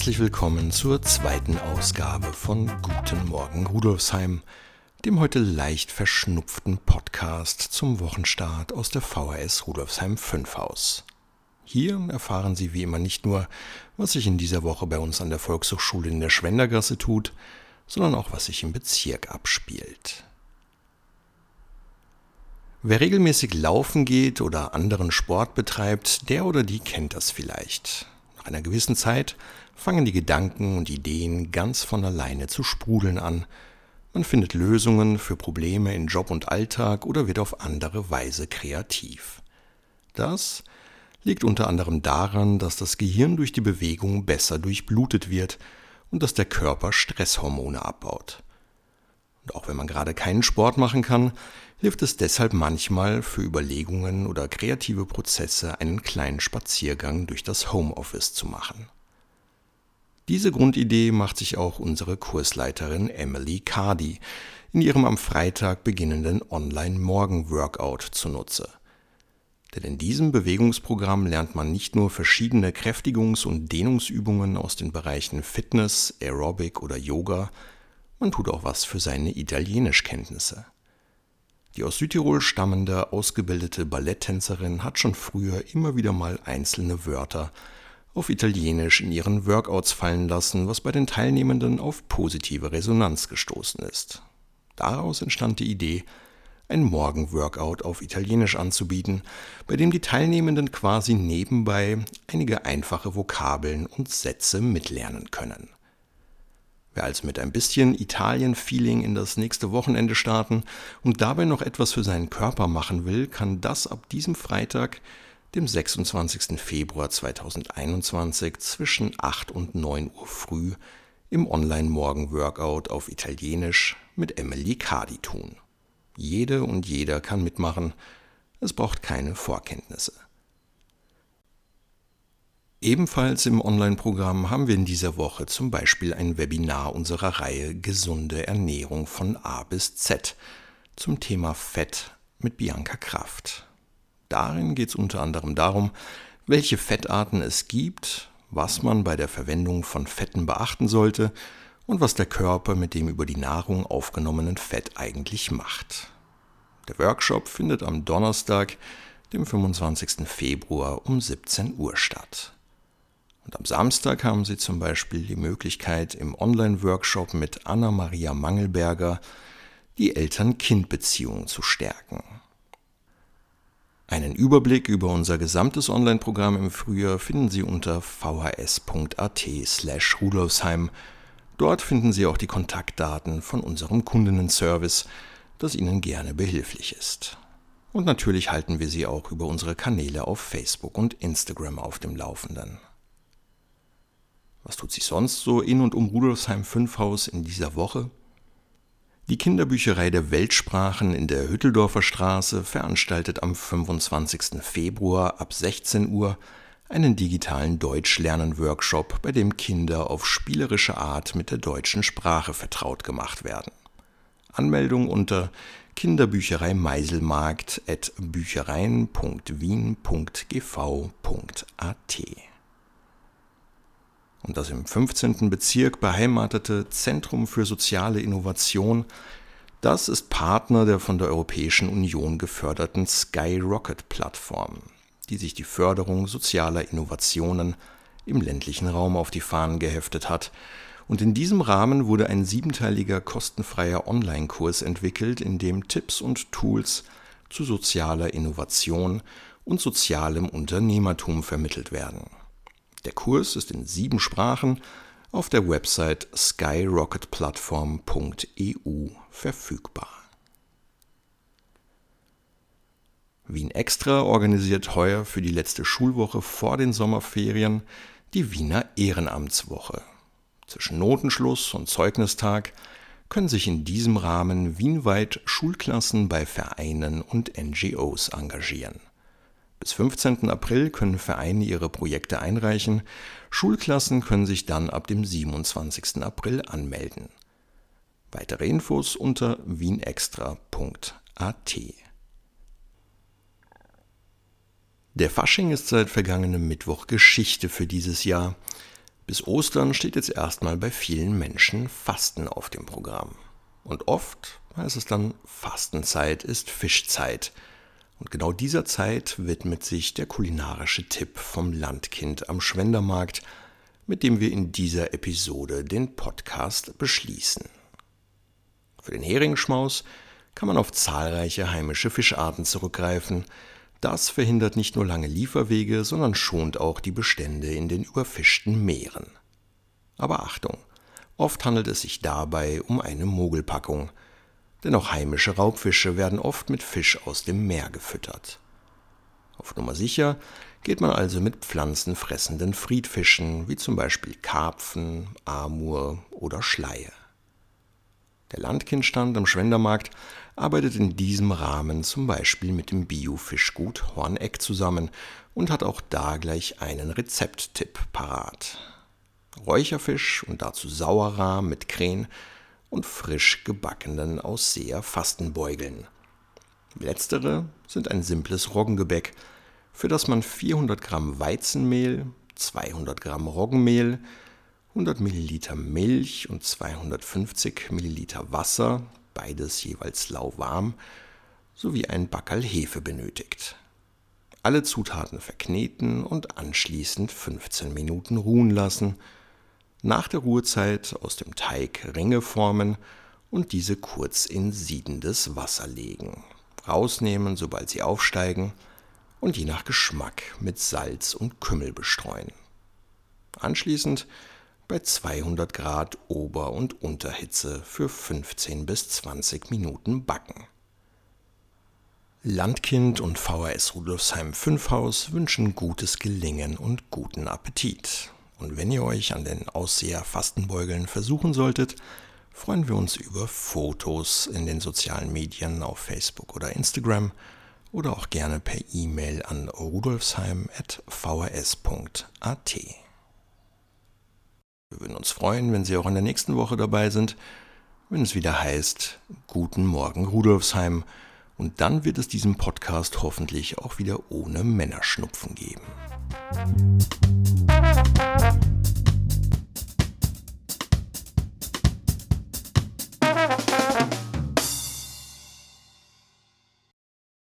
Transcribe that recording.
Herzlich willkommen zur zweiten Ausgabe von Guten Morgen Rudolfsheim, dem heute leicht verschnupften Podcast zum Wochenstart aus der VHS Rudolfsheim 5 Haus. Hier erfahren Sie wie immer nicht nur, was sich in dieser Woche bei uns an der Volkshochschule in der Schwendergasse tut, sondern auch, was sich im Bezirk abspielt. Wer regelmäßig laufen geht oder anderen Sport betreibt, der oder die kennt das vielleicht. Nach einer gewissen Zeit fangen die Gedanken und Ideen ganz von alleine zu sprudeln an. Man findet Lösungen für Probleme in Job und Alltag oder wird auf andere Weise kreativ. Das liegt unter anderem daran, dass das Gehirn durch die Bewegung besser durchblutet wird und dass der Körper Stresshormone abbaut. Und auch wenn man gerade keinen Sport machen kann, hilft es deshalb manchmal für Überlegungen oder kreative Prozesse einen kleinen Spaziergang durch das Homeoffice zu machen. Diese Grundidee macht sich auch unsere Kursleiterin Emily Cardi in ihrem am Freitag beginnenden Online-Morgen-Workout zunutze. Denn in diesem Bewegungsprogramm lernt man nicht nur verschiedene Kräftigungs- und Dehnungsübungen aus den Bereichen Fitness, Aerobic oder Yoga, man tut auch was für seine Italienischkenntnisse. Die aus Südtirol stammende, ausgebildete Balletttänzerin hat schon früher immer wieder mal einzelne Wörter auf Italienisch in ihren Workouts fallen lassen, was bei den Teilnehmenden auf positive Resonanz gestoßen ist. Daraus entstand die Idee, ein Morgenworkout auf Italienisch anzubieten, bei dem die Teilnehmenden quasi nebenbei einige einfache Vokabeln und Sätze mitlernen können. Wer also mit ein bisschen Italien-Feeling in das nächste Wochenende starten und dabei noch etwas für seinen Körper machen will, kann das ab diesem Freitag dem 26. Februar 2021 zwischen 8 und 9 Uhr früh im Online-Morgen-Workout auf Italienisch mit Emily Cardi tun. Jede und jeder kann mitmachen, es braucht keine Vorkenntnisse. Ebenfalls im Online-Programm haben wir in dieser Woche zum Beispiel ein Webinar unserer Reihe Gesunde Ernährung von A bis Z zum Thema Fett mit Bianca Kraft. Darin geht es unter anderem darum, welche Fettarten es gibt, was man bei der Verwendung von Fetten beachten sollte und was der Körper mit dem über die Nahrung aufgenommenen Fett eigentlich macht. Der Workshop findet am Donnerstag, dem 25. Februar um 17 Uhr statt. Und am Samstag haben Sie zum Beispiel die Möglichkeit, im Online-Workshop mit Anna-Maria Mangelberger die Eltern-Kind-Beziehung zu stärken. Einen Überblick über unser gesamtes Online-Programm im Frühjahr finden Sie unter vhs.at slash rudolfsheim. Dort finden Sie auch die Kontaktdaten von unserem Kundinnenservice, das Ihnen gerne behilflich ist. Und natürlich halten wir Sie auch über unsere Kanäle auf Facebook und Instagram auf dem Laufenden. Was tut sich sonst so in und um Rudolfsheim 5 Haus in dieser Woche? Die Kinderbücherei der Weltsprachen in der Hütteldorfer Straße veranstaltet am 25. Februar ab 16 Uhr einen digitalen Deutschlernen-Workshop, bei dem Kinder auf spielerische Art mit der deutschen Sprache vertraut gemacht werden. Anmeldung unter Kinderbücherei Meiselmarkt at büchereien.wien.gv.at und das im 15. Bezirk beheimatete Zentrum für soziale Innovation, das ist Partner der von der Europäischen Union geförderten Skyrocket-Plattform, die sich die Förderung sozialer Innovationen im ländlichen Raum auf die Fahnen geheftet hat. Und in diesem Rahmen wurde ein siebenteiliger kostenfreier Online-Kurs entwickelt, in dem Tipps und Tools zu sozialer Innovation und sozialem Unternehmertum vermittelt werden. Der Kurs ist in sieben Sprachen auf der Website skyrocketplattform.eu verfügbar. Wien Extra organisiert heuer für die letzte Schulwoche vor den Sommerferien die Wiener Ehrenamtswoche. Zwischen Notenschluss und Zeugnistag können sich in diesem Rahmen wienweit Schulklassen bei Vereinen und NGOs engagieren. Bis 15. April können Vereine ihre Projekte einreichen, Schulklassen können sich dann ab dem 27. April anmelden. Weitere Infos unter wienextra.at. Der Fasching ist seit vergangenem Mittwoch Geschichte für dieses Jahr. Bis Ostern steht jetzt erstmal bei vielen Menschen Fasten auf dem Programm. Und oft heißt es dann, Fastenzeit ist Fischzeit – und genau dieser Zeit widmet sich der kulinarische Tipp vom Landkind am Schwendermarkt, mit dem wir in dieser Episode den Podcast beschließen. Für den Heringsschmaus kann man auf zahlreiche heimische Fischarten zurückgreifen. Das verhindert nicht nur lange Lieferwege, sondern schont auch die Bestände in den überfischten Meeren. Aber Achtung, oft handelt es sich dabei um eine Mogelpackung – denn auch heimische Raubfische werden oft mit Fisch aus dem Meer gefüttert. Auf Nummer sicher geht man also mit pflanzenfressenden Friedfischen, wie zum Beispiel Karpfen, Amur oder Schleie. Der Landkindstand am Schwendermarkt arbeitet in diesem Rahmen zum Beispiel mit dem Biofischgut Horneck zusammen und hat auch da gleich einen Rezepttipp parat. Räucherfisch und dazu Sauerrahm mit Krähen und frisch gebackenen Ausseher Fastenbeugeln. Letztere sind ein simples Roggengebäck, für das man 400 Gramm Weizenmehl, 200 Gramm Roggenmehl, 100 Milliliter Milch und 250 Milliliter Wasser, beides jeweils lauwarm, sowie ein Backerl Hefe benötigt. Alle Zutaten verkneten und anschließend 15 Minuten ruhen lassen – nach der Ruhezeit aus dem Teig Ringe formen und diese kurz in siedendes Wasser legen. Rausnehmen, sobald sie aufsteigen und je nach Geschmack mit Salz und Kümmel bestreuen. Anschließend bei 200 Grad Ober- und Unterhitze für 15 bis 20 Minuten backen. Landkind und VHS Rudolfsheim 5 Haus wünschen gutes Gelingen und guten Appetit. Und wenn ihr euch an den Ausseher-Fastenbeugeln versuchen solltet, freuen wir uns über Fotos in den sozialen Medien auf Facebook oder Instagram oder auch gerne per E-Mail an rudolfsheim.vhs.at. Wir würden uns freuen, wenn Sie auch in der nächsten Woche dabei sind, wenn es wieder heißt Guten Morgen Rudolfsheim. Und dann wird es diesen Podcast hoffentlich auch wieder ohne Männerschnupfen geben. thank you